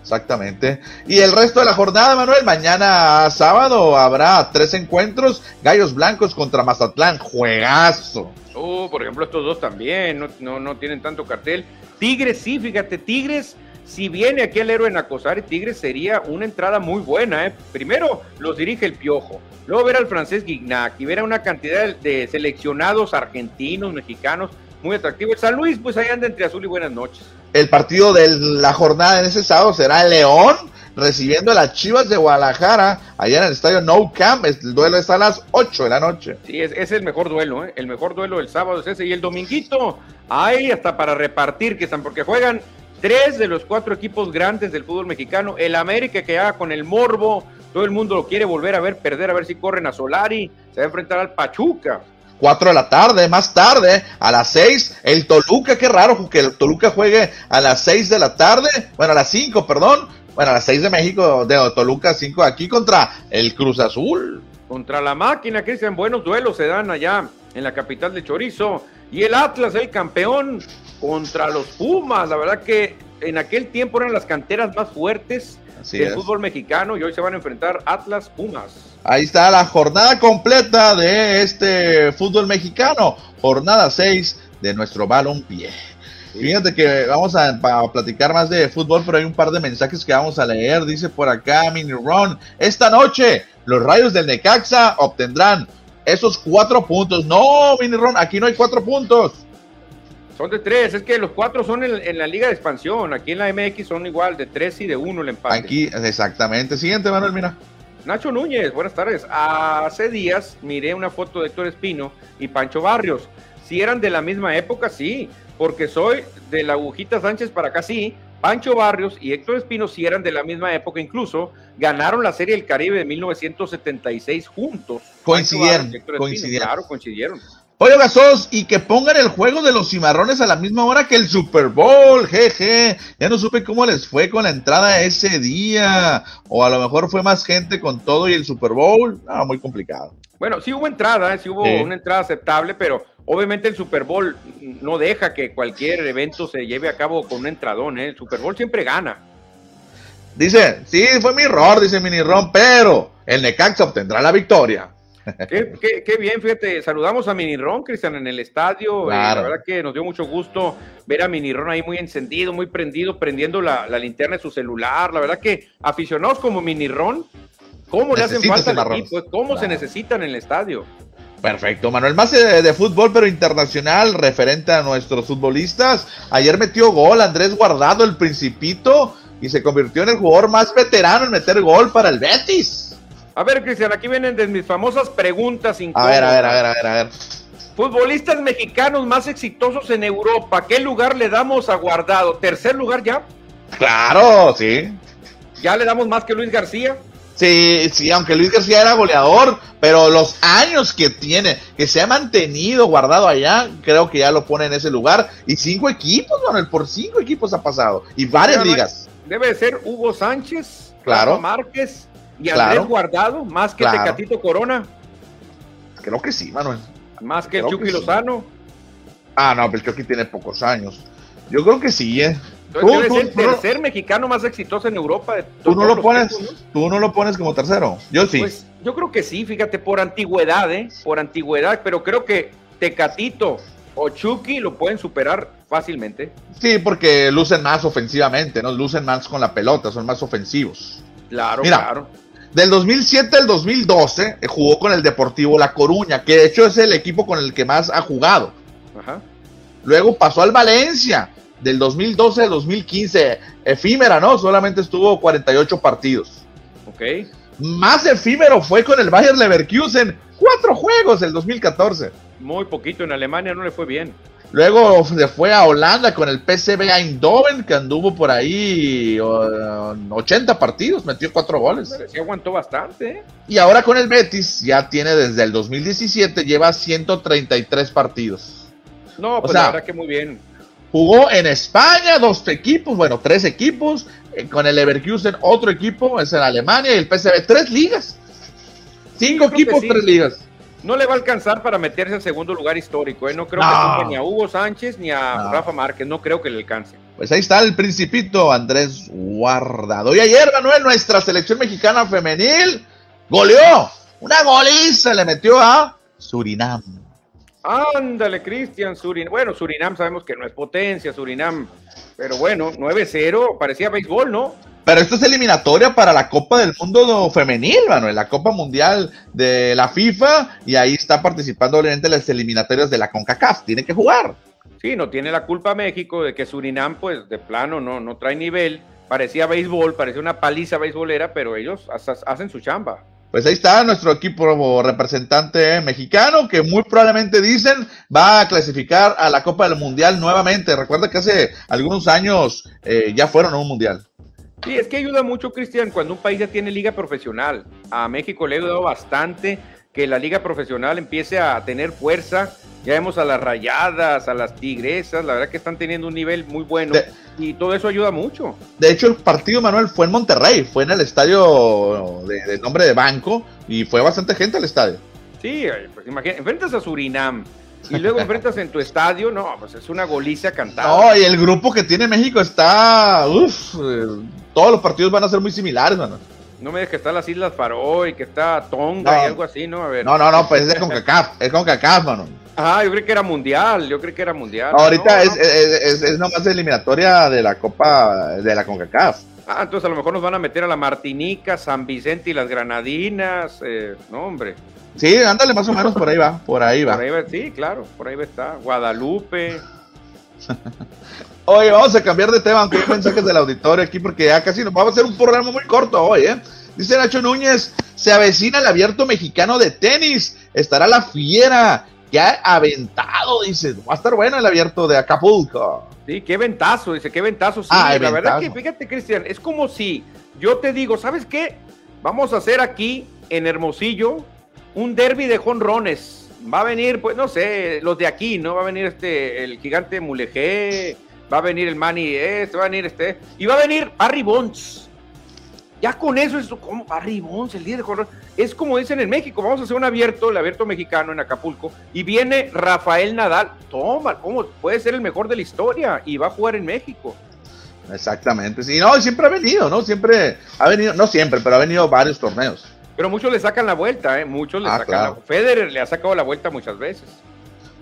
Exactamente. Y el resto de la jornada, Manuel, mañana sábado habrá tres encuentros. Gallos Blancos contra Mazatlán. Juegazo. Oh, por ejemplo, estos dos también no, no, tienen tanto cartel. Tigres sí, fíjate, Tigres, si viene aquí el héroe en acosar, Tigres sería una entrada muy buena. ¿eh? Primero los dirige el Piojo, luego ver al francés Guignac y ver a una cantidad de seleccionados argentinos, mexicanos, muy atractivos. San Luis, pues ahí anda entre azul y buenas noches. El partido de la jornada en ese sábado será León recibiendo a las Chivas de Guadalajara allá en el estadio No Camp. El duelo está a las 8 de la noche. Sí, es, es el mejor duelo, ¿eh? el mejor duelo del sábado es ese. Y el dominguito, hay hasta para repartir, que están, porque juegan tres de los cuatro equipos grandes del fútbol mexicano. El América que haga con el Morbo, todo el mundo lo quiere volver a ver perder, a ver si corren a Solari, se va a enfrentar al Pachuca. 4 de la tarde, más tarde, a las 6, el Toluca, qué raro que el Toluca juegue a las 6 de la tarde, bueno, a las 5, perdón, bueno, a las 6 de México, de Toluca 5 aquí contra el Cruz Azul. Contra la máquina, que dicen buenos duelos se dan allá en la capital de Chorizo. Y el Atlas, el campeón, contra los Pumas. La verdad que en aquel tiempo eran las canteras más fuertes Así del es. fútbol mexicano y hoy se van a enfrentar Atlas Pumas. Ahí está la jornada completa de este fútbol mexicano, jornada 6 de nuestro balompié. Fíjate que vamos a, a platicar más de fútbol, pero hay un par de mensajes que vamos a leer. Dice por acá Mini Ron, esta noche los rayos del Necaxa obtendrán esos cuatro puntos. No, Mini Ron, aquí no hay cuatro puntos. Son de tres, es que los cuatro son en, en la liga de expansión. Aquí en la MX son igual, de tres y de uno el empate. Aquí, exactamente. Siguiente, Manuel, mira. Nacho Núñez, buenas tardes. Hace días miré una foto de Héctor Espino y Pancho Barrios. Si eran de la misma época, sí, porque soy de la agujita Sánchez para acá, sí. Pancho Barrios y Héctor Espino, si eran de la misma época, incluso ganaron la Serie del Caribe de 1976 juntos. Coincidieron, Barrios Espino. Claro, coincidieron. Pollo Gasos y que pongan el juego de los cimarrones a la misma hora que el Super Bowl, jeje. Ya no supe cómo les fue con la entrada ese día. O a lo mejor fue más gente con todo y el Super Bowl. Ah, muy complicado. Bueno, sí hubo entrada, ¿eh? sí hubo Sí. una entrada aceptable, pero obviamente el Super Bowl no deja que cualquier evento se lleve a cabo con un entradón. ¿eh? El Super Bowl siempre gana. Dice, sí, fue mi error, dice Mini Ron, pero el Necaxa obtendrá la victoria. Qué, bien, fíjate, saludamos a Minirón, Cristian, en el estadio. Eh, la verdad que nos dio mucho gusto ver a Minirón ahí muy encendido, muy prendido, prendiendo la, linterna de su celular. La verdad que aficionados como Minirón, ¿cómo le hacen falta al equipo? ¿Cómo se necesitan en el estadio? Perfecto, Manuel. Más de, fútbol, pero internacional, referente a nuestros futbolistas. Ayer metió gol Andrés Guardado, el Principito, y se convirtió en el jugador más veterano en meter gol para el Betis. A ver, Cristian, aquí vienen de mis famosas preguntas A ver, a ver, a ver, a ver, a ver. Futbolistas mexicanos más exitosos en Europa, ¿qué lugar le damos a Guardado? ¿Tercer lugar ya? Claro, sí. ¿Ya le damos más que Luis García? Sí, sí, aunque Luis García era goleador, pero los años que tiene, que se ha mantenido guardado allá, creo que ya lo pone en ese lugar. Y cinco equipos, Manuel, por cinco equipos ha pasado. Y varias ligas. Debe ser Hugo Sánchez, claro. Márquez, ¿Y Andrés Guardado? ¿Más que Tecatito Corona? Creo que sí, Manuel. ¿Más que Chucky Lozano? Ah, no, pero el Chucky tiene pocos años. Yo creo que sí, ¿eh? Entonces, el tercer mexicano más exitoso en Europa. De ¿Tú no lo pones? ¿Tú no lo pones como tercero? Yo sí. Pues yo creo que sí, fíjate, por antigüedad, ¿eh? Por antigüedad, pero creo que Tecatito o Chucky lo pueden superar fácilmente. Sí, porque lucen más ofensivamente, ¿no? Lucen más con la pelota, son más ofensivos. Claro, claro. Del 2007 al 2012 eh, jugó con el Deportivo La Coruña, que de hecho es el equipo con el que más ha jugado. Luego pasó al Valencia, del 2012 al 2015, efímera, ¿no? Solamente estuvo 48 partidos. Ok. Más efímero fue con el Bayer Leverkusen, cuatro juegos el 2014. Muy poquito, en Alemania no le fue bien. Luego se fue a Holanda con el PSV Eindhoven, que anduvo por ahí 80 partidos, metió cuatro goles. Sí aguantó bastante. ¿eh? Y ahora con el Betis, ya tiene desde el 2017, lleva 133 partidos. No, pues la verdad que muy bien. Jugó en España dos equipos, bueno, tres equipos, eh, con el Leverkusen otro equipo, es en Alemania, y el PSV, tres ligas. Cinco equipos, tres ligas no le va a alcanzar para meterse al segundo lugar histórico. ¿eh? No creo que ni a Hugo Sánchez ni a Rafa Márquez. No creo que le alcance. Pues ahí está el principito Andrés Guardado. Y ayer, Manuel, nuestra selección mexicana femenil goleó. Una goliza le metió a Surinam. Ándale, Cristian, Surinam. Bueno, Surinam sabemos que no es potencia, Surinam. Pero bueno, 9-0, parecía béisbol, ¿no? Pero esto es eliminatoria para la Copa del Mundo Femenil, Manuel, la Copa Mundial de la FIFA, y ahí está participando obviamente las eliminatorias de la CONCACAF, tiene que jugar. Sí, no tiene la culpa México de que Surinam, pues de plano, no, no trae nivel, parecía béisbol, parecía una paliza beisbolera, pero ellos hacen su chamba. Pues ahí está nuestro equipo representante mexicano que muy probablemente dicen va a clasificar a la Copa del Mundial nuevamente. Recuerda que hace algunos años eh, ya fueron a un mundial. Sí, es que ayuda mucho, Cristian, cuando un país ya tiene liga profesional. A México le ha ayudado bastante que la liga profesional empiece a tener fuerza. Ya vemos a las rayadas, a las tigresas, la verdad que están teniendo un nivel muy bueno y todo eso ayuda mucho. De hecho, el partido, Manuel, fue en Monterrey, fue en el estadio de, nombre de banco y fue bastante gente al estadio. Sí, pues imagínate, enfrentas a Surinam, y luego enfrentas en tu estadio, no, pues es una golicia cantada. No, y el grupo que tiene México está, uff, eh, todos los partidos van a ser muy similares, mano. No me digas que está las Islas Faroe, que está Tonga y algo así, ¿no? A ver. No, no, no, pues es con CACAF, es con CACAF, mano. Ah, yo creí que era mundial, yo creí que era mundial. ahorita Es, es, es, nomás eliminatoria de la Copa de la CONCACAF. Ah, entonces a lo mejor nos van a meter a la Martinica, San Vicente y las Granadinas, eh, no hombre. Sí, ándale, más o menos por ahí va, por ahí va. sí, claro, por ahí va está. Guadalupe. Oye, vamos a cambiar de tema, aunque hay mensajes del auditorio aquí, porque ya casi nos vamos a hacer un programa muy corto hoy, ¿eh? Dice Nacho Núñez, se avecina el abierto mexicano de tenis, estará la fiera, que ha aventado, dice, va a estar bueno el abierto de Acapulco. Sí, qué ventazo, dice, qué ventazo. Sí, ah, la verdad que, fíjate, Cristian, es como si yo te digo, ¿sabes qué? Vamos a hacer aquí en Hermosillo un derby de jonrones. Va a venir, pues, no sé, los de aquí, ¿no? Va a venir este, el gigante Mulegé, va a venir el Manny este, va a venir este, y va a venir Barry Bonds. Ya con eso es como Barry Bonds, el líder de jonrones. Es como dicen en México, vamos a hacer un abierto, el abierto mexicano en Acapulco, y viene Rafael Nadal. Toma, ¿cómo puede ser el mejor de la historia? Y va a jugar en México. Exactamente, sí, no, siempre ha venido, ¿no? Siempre ha venido, no siempre, pero ha venido varios torneos. Pero muchos le sacan la vuelta, ¿eh? Muchos le Ah, sacan claro. la Federer le ha sacado la vuelta muchas veces.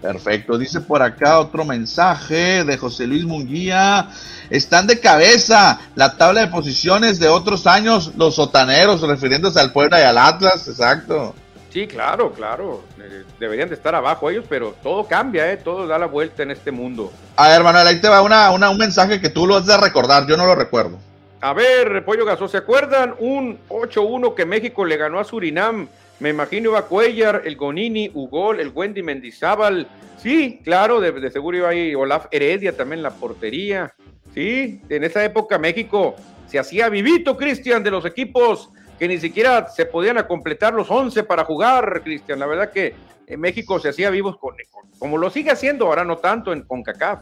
Perfecto, dice por acá otro mensaje de José Luis Munguía. Están de cabeza la tabla de posiciones de otros años los sotaneros, refiriéndose al Puebla y al Atlas, exacto. Sí, claro, claro. Eh, Deberían de estar abajo ellos, pero todo cambia, ¿eh? Todo da la vuelta en este mundo. A ver, Manuel, ahí te va una, una- un mensaje que tú lo has de recordar, yo no lo recuerdo. A ver, Pollo Gaso, ¿se acuerdan? Un 8-1 que México le ganó a Surinam. Me imagino iba Cuellar, el Gonini, Ugol, el Wendy Mendizábal. Sí, claro, de, seguro iba ahí Olaf Heredia también la portería. Sí, en esa época México se hacía vivito, Cristian, de los equipos que ni siquiera se podían completar los 11 para jugar, Cristian. La verdad que en México se hacía vivos con, con- como lo sigue haciendo, ahora no tanto en CONCACAF.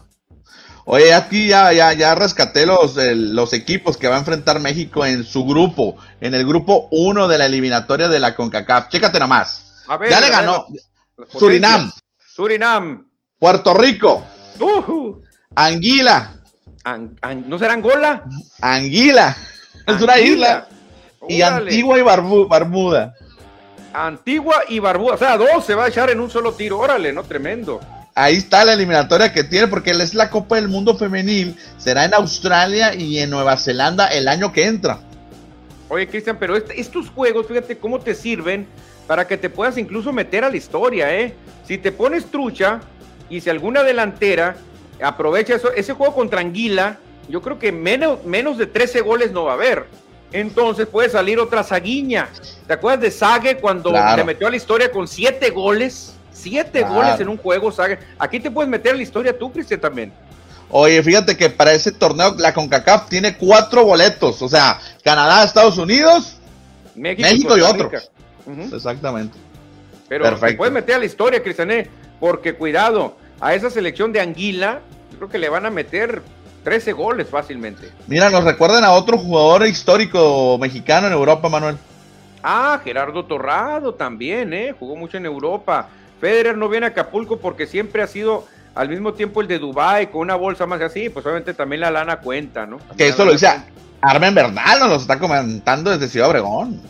Oye, aquí ya, ya, ya rescaté los, el- los equipos que va a enfrentar México en su grupo, en el grupo 1 de la eliminatoria de la CONCACAF. Chécate nomás. A ver, Ya le ver, ganó Surinam. Surinam. Puerto Rico, Ujú. Anguila, An- an- ¿No será Angola? Anguila, es una Anguila. isla, y. Antigua y Barbu- Bermuda. Antigua y Barbuda. O sea, dos se va a echar en un solo tiro. Órale, ¿no? Tremendo. Ahí está la eliminatoria que tiene, porque es la Copa del Mundo Femenil. Será en Australia y en Nueva Zelanda el año que entra. Oye, Cristian, pero este- estos juegos, fíjate cómo te sirven para que te puedas incluso meter a la historia, ¿eh? Si te pones trucha y si alguna delantera aprovecha eso, ese juego contra Anguila, yo creo que menos, menos de 13 goles no va a haber. Entonces puede salir otra Saguiña. ¿Te acuerdas de Sague cuando Claro. te metió a la historia con siete goles? Siete Claro. goles en un juego. Aquí te puedes meter a la historia tú, Cristian, también. Oye, fíjate que para ese torneo la CONCACAF tiene cuatro boletos. O sea, Canadá, Estados Unidos. México, México y. Ujú. Exactamente. Pero te Perfecto. puedes meter a la historia, Cristiané, porque cuidado, a esa selección de Anguila, yo creo que le van a meter 13 goles fácilmente. Mira, nos recuerdan a otro jugador histórico mexicano en Europa, Manuel. Ah, Gerardo Torrado también, ¿eh? Jugó mucho en Europa. Federer no viene a Acapulco porque siempre ha sido al mismo tiempo el de Dubai con una bolsa más así, pues obviamente también la lana cuenta, ¿no? También Que eso lo dice Armen Bernal, nos lo está comentando desde Ciudad Obregón.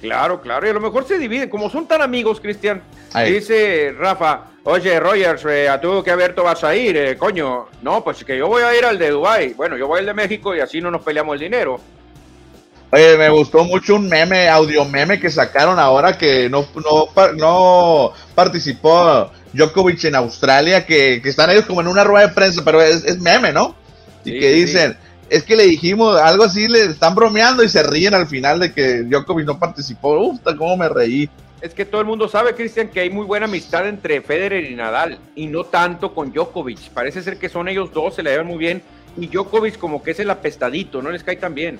Claro, claro, y a lo mejor se dividen, como son tan amigos, Cristian. Dice Rafa, oye, Rogers, eh, a tú que abierto vas a ir, eh, coño. No, pues que yo voy a ir al de Dubai. Bueno, yo voy al de México y así no nos peleamos el dinero. Oye, me gustó mucho un meme, audio meme que sacaron ahora que no, no, no participó Djokovic en Australia, que, que están ellos como en una rueda de prensa, pero es, es meme, ¿no? Y que sí, dicen, es que le dijimos algo así, le están bromeando y se ríen al final de que Djokovic no participó. Uf, cómo me reí. Es que todo el mundo sabe, Cristian, que hay muy buena amistad entre Federer y Nadal, y no tanto con Djokovic. Parece ser que son ellos dos, se le llevan muy bien, y Djokovic como que es el apestadito, no les cae tan bien.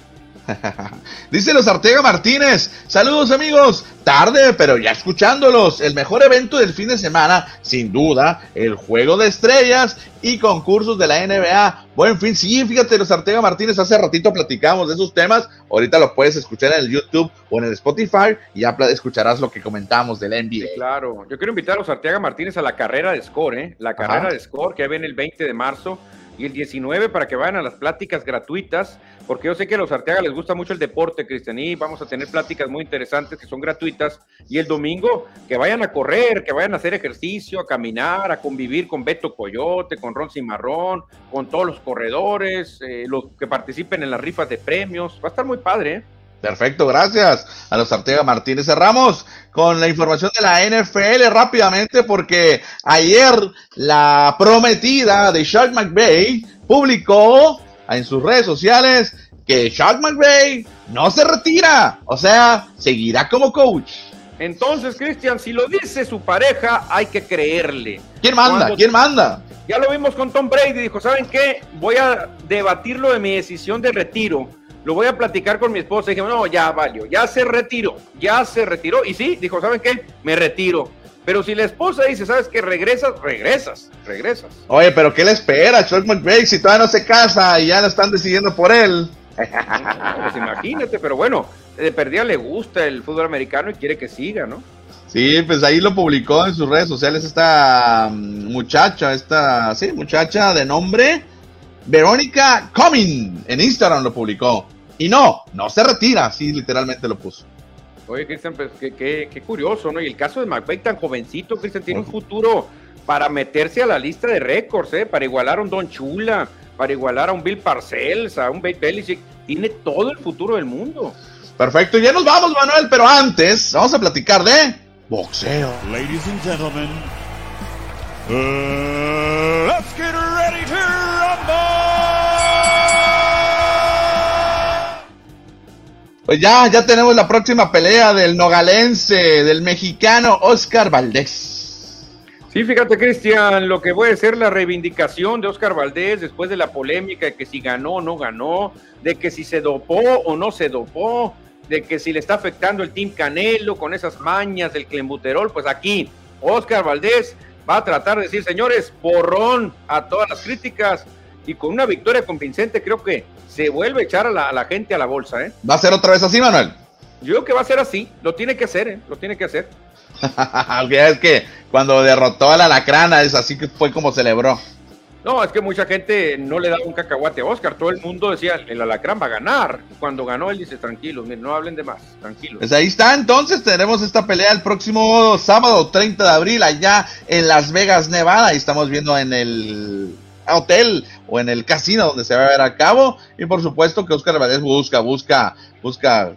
Dice los Artega Martínez, saludos amigos, tarde pero ya escuchándolos, el mejor evento del fin de semana, sin duda, el juego de estrellas y concursos de la NBA. Buen fin, sí, fíjate los Artega Martínez, hace ratito platicamos de esos temas, ahorita lo puedes escuchar en el YouTube o en el Spotify y ya escucharás lo que comentamos del NBA. Claro, yo quiero invitar a los Arteaga Martínez a la carrera de Score, ¿eh? La carrera Ajá. de Score que viene el 20 de marzo y el 19 para que vayan a las pláticas gratuitas, porque yo sé que a los Arteaga les gusta mucho el deporte, Cristian, y vamos a tener pláticas muy interesantes que son gratuitas. Y el domingo que vayan a correr, que vayan a hacer ejercicio, a caminar, a convivir con Beto Coyote, con Ron Cimarrón, con todos los corredores, eh, los que participen en las rifas de premios. Va a estar muy padre, ¿eh? Perfecto, gracias a los Artega Martínez. Cerramos con la información de la NFL rápidamente porque ayer la prometida de Sean McVay publicó en sus redes sociales que Sean McVay no se retira, o sea, seguirá como coach. Entonces, Cristian, si lo dice su pareja, hay que creerle. ¿Quién manda? Cuando- ¿Quién manda? Ya lo vimos con Tom Brady, dijo, ¿saben qué? Voy a debatir lo de mi decisión de retiro. Lo voy a platicar con mi esposa. Y dije, no, ya valió, ya se retiró, ya se retiró. Y sí, dijo, ¿saben qué? Me retiro. Pero si la esposa dice, ¿sabes qué? Regresas, regresas, regresas. Oye, pero ¿qué le espera Sean McVay si todavía no se casa y ya lo están decidiendo por él? No, pues imagínate, pero bueno, de perdida le gusta el fútbol americano y quiere que siga, ¿no? Sí, pues ahí lo publicó en sus redes sociales esta mm, muchacha, esta, sí, muchacha de nombre Verónica Coming. En Instagram lo publicó. Y no, no se retira, sí, literalmente lo puso. Oye, Cristian, pues qué, curioso, ¿no? Y el caso de McVeigh tan jovencito, Cristian, tiene un futuro para meterse a la lista de récords, ¿eh? Para igualar a un Don Chula, para igualar a un Bill Parcells, a un Babe Belichick. Tiene todo el futuro del mundo. Perfecto, ya nos vamos, Manuel, pero antes vamos a platicar de boxeo. Ladies and gentlemen, uh, let's get ready to Pues ya, ya tenemos la próxima pelea del nogalense, del mexicano Oscar Valdés. Sí, fíjate, Cristian, lo que puede ser la reivindicación de Oscar Valdés después de la polémica de que si ganó o no ganó, de que si se dopó o no se dopó, de que si le está afectando el Team Canelo con esas mañas del clembuterol, pues aquí Oscar Valdés va a tratar de decir, señores, borrón a todas las críticas y con una victoria convincente creo que se vuelve a echar a la, gente a la bolsa. ¿eh? ¿Va a ser otra vez así, Manuel? Yo creo que va a ser así, lo tiene que hacer, ¿eh? lo tiene que hacer. es que cuando derrotó a la lacrana es así que fue como celebró. No, es que mucha gente no le da un cacahuate a Oscar. Todo el mundo decía, el alacrán va a ganar. Cuando ganó, él dice, tranquilos, no hablen de más, tranquilos. Pues ahí está, entonces tenemos esta pelea el próximo sábado 30 de abril allá en Las Vegas, Nevada. Y estamos viendo en el hotel o en el casino donde se va a ver a cabo. Y por supuesto que Oscar Valdés busca, busca, busca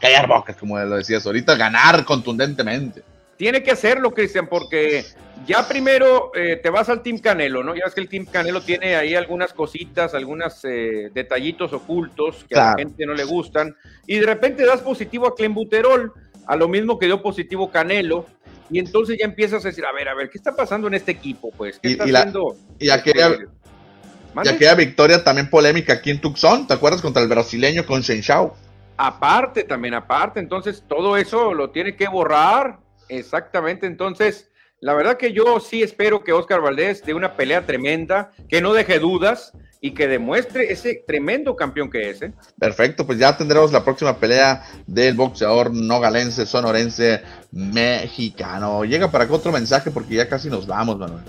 callar bocas, como lo decías ahorita, ganar contundentemente. Tiene que hacerlo, Cristian, porque ya primero eh, te vas al Team Canelo, ¿no? Ya ves que el Team Canelo tiene ahí algunas cositas, algunos eh, detallitos ocultos que a la gente no le gustan, y de repente das positivo a Clembuterol, a lo mismo que dio positivo Canelo, y entonces ya empiezas a decir, a ver, a ver, ¿qué está pasando en este equipo? Pues, ¿qué y, está haciendo? y aquella, y aquella victoria también polémica aquí en Tucson, ¿te acuerdas? Contra el brasileño con Shen Aparte, también aparte, entonces todo eso lo tiene que borrar Exactamente, entonces, la verdad que yo sí espero que Oscar Valdés dé una pelea tremenda, que no deje dudas y que demuestre ese tremendo campeón que es. ¿eh? Perfecto, pues ya tendremos la próxima pelea del boxeador nogalense, sonorense, mexicano. Llega para acá otro mensaje porque ya casi nos vamos, Manuel.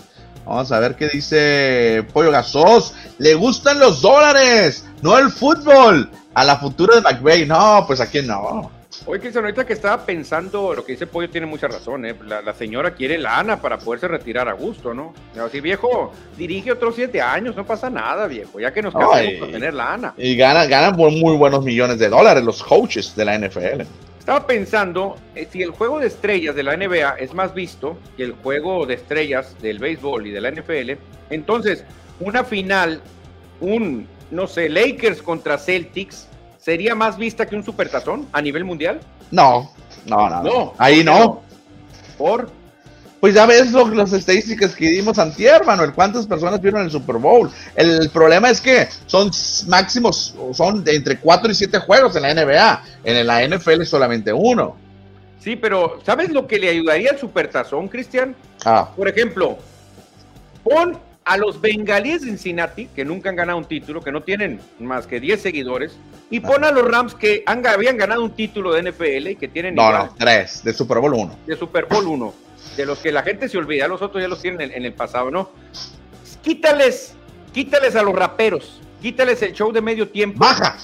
Vamos a ver qué dice Pollo Gasos. Le gustan los dólares, no el fútbol. A la futura de McVeigh. No, pues aquí no. Oye, Cristian, ahorita que estaba pensando, lo que dice Pollo tiene mucha razón, ¿eh? la, señora quiere lana para poderse retirar a gusto, ¿no? Así, viejo, dirige otros siete años, no pasa nada, viejo, ya que nos casamos para tener lana. Y ganan, ganan por muy buenos millones de dólares los coaches de la NFL. Estaba pensando, eh, si el juego de estrellas de la NBA es más visto que el juego de estrellas del béisbol y de la NFL, entonces una final, un, no sé, Lakers contra Celtics, sería más vista que un supertazón a nivel mundial? No, no, no. no ahí no. ¿Por? Pues ya ves las estadísticas que dimos antier, Manuel. ¿Cuántas personas vieron el Super Bowl? El problema es que son máximos, son de entre 4 y 7 juegos en la NBA. En la NFL solamente uno. Sí, pero ¿sabes lo que le ayudaría al Supertazón, Cristian? Ah. Por ejemplo, pon a los bengalíes de Cincinnati, que nunca han ganado un título, que no tienen más que 10 seguidores, y pon a los Rams que han, habían ganado un título de NFL y que tienen... No, no, tres, de Super Bowl 1. De Super Bowl 1, de los que la gente se olvida, los otros ya los tienen en, el pasado, ¿no? Quítales, quítales a los raperos, quítales el show de medio tiempo. Baja.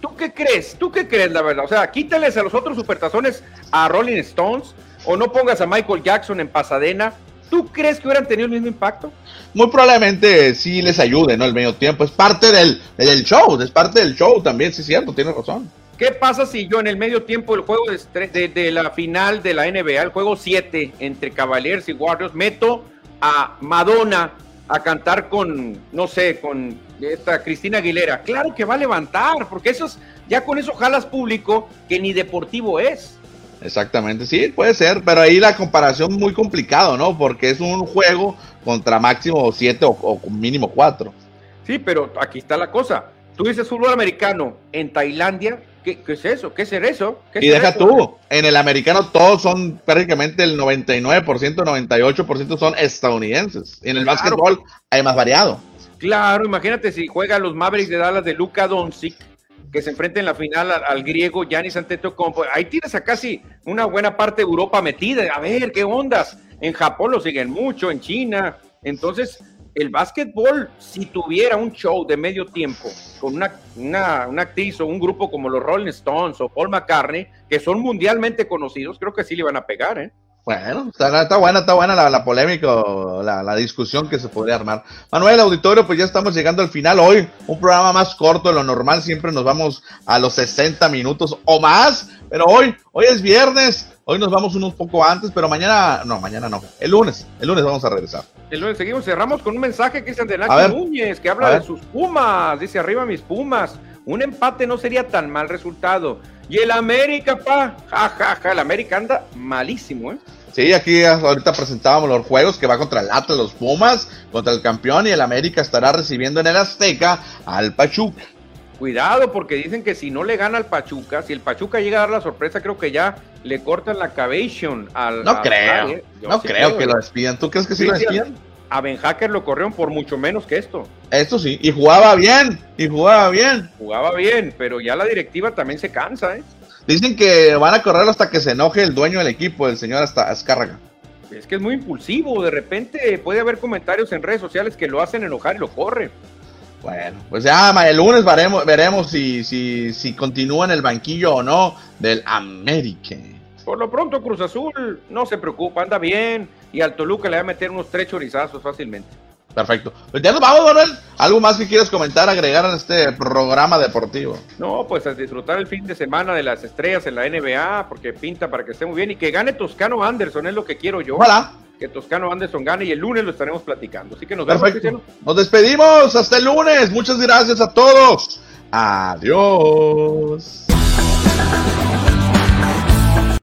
¿Tú qué crees? ¿Tú qué crees, la verdad? O sea, quítales a los otros supertazones a Rolling Stones, o no pongas a Michael Jackson en Pasadena, ¿Tú crees que hubieran tenido el mismo impacto? Muy probablemente sí les ayude, ¿no? El medio tiempo. Es parte del, del show, es parte del show también, sí es cierto, tienes razón. ¿Qué pasa si yo en el medio tiempo del juego de, de, la final de la NBA, el juego 7 entre Cavaliers y Warriors, meto a Madonna a cantar con, no sé, con esta Cristina Aguilera? Claro que va a levantar, porque eso es, ya con eso jalas público que ni deportivo es. Exactamente, sí, puede ser, pero ahí la comparación muy complicado, ¿no? Porque es un juego contra máximo siete o, mínimo cuatro. Sí, pero aquí está la cosa. Tú dices fútbol americano en Tailandia, ¿qué, es eso? ¿Qué es eso? y deja tú, en el americano todos son prácticamente el 99%, 98% son estadounidenses. En el básquetbol hay más variado. Claro, imagínate si juega los Mavericks de Dallas de Luka Doncic que se enfrenta en la final al, griego Giannis Antetokounmpo. Ahí tienes a casi una buena parte de Europa metida. A ver, ¿qué ondas? En Japón lo siguen mucho, en China. Entonces, el básquetbol, si tuviera un show de medio tiempo con una, una, una, actriz o un grupo como los Rolling Stones o Paul McCartney, que son mundialmente conocidos, creo que sí le van a pegar, ¿eh? Bueno, está, está, buena, está buena la, la polémica, la, la, discusión que se podría armar. Manuel, auditorio, pues ya estamos llegando al final. Hoy, un programa más corto de lo normal, siempre nos vamos a los 60 minutos o más, pero hoy, hoy es viernes, hoy nos vamos unos poco antes, pero mañana, no, mañana no, el lunes, el lunes vamos a regresar. El lunes seguimos, cerramos con un mensaje que dice de Nacho Núñez, que habla de sus Pumas, dice arriba mis Pumas. Un empate no sería tan mal resultado. Y el América, pa, ja, ja, ja, el América anda malísimo, ¿eh? Sí, aquí ahorita presentábamos los juegos que va contra el Atlas, los Pumas, contra el campeón y el América estará recibiendo en el Azteca al Pachuca. Cuidado, porque dicen que si no le gana al Pachuca, si el Pachuca llega a dar la sorpresa, creo que ya le cortan la cabation al. No creo, ¿eh? no sí creo, creo que lo despidan. ¿Tú crees que sí, sí lo despidan? A Ben Hacker lo corrieron por mucho menos que esto. Esto sí, y jugaba bien, y jugaba bien. Jugaba bien, pero ya la directiva también se cansa, ¿eh? Dicen que van a correrlo hasta que se enoje el dueño del equipo, el señor Azcárraga. Es que es muy impulsivo, de repente puede haber comentarios en redes sociales que lo hacen enojar y lo corre. Bueno, pues ya el lunes veremos, veremos si, si, si continúa en el banquillo o no del América. Por lo pronto Cruz Azul no se preocupa, anda bien y al Toluca le va a meter unos tres chorizazos fácilmente. Perfecto. Pues ya nos vamos, Manuel. ¿Algo más que quieras comentar, agregar en este programa deportivo? No, pues a disfrutar el fin de semana de las estrellas en la NBA, porque pinta para que esté muy bien y que gane Toscano Anderson, es lo que quiero yo. Hola. Que Toscano Anderson gane y el lunes lo estaremos platicando. Así que nos vemos. Perfecto. Nos despedimos. Hasta el lunes. Muchas gracias a todos. Adiós.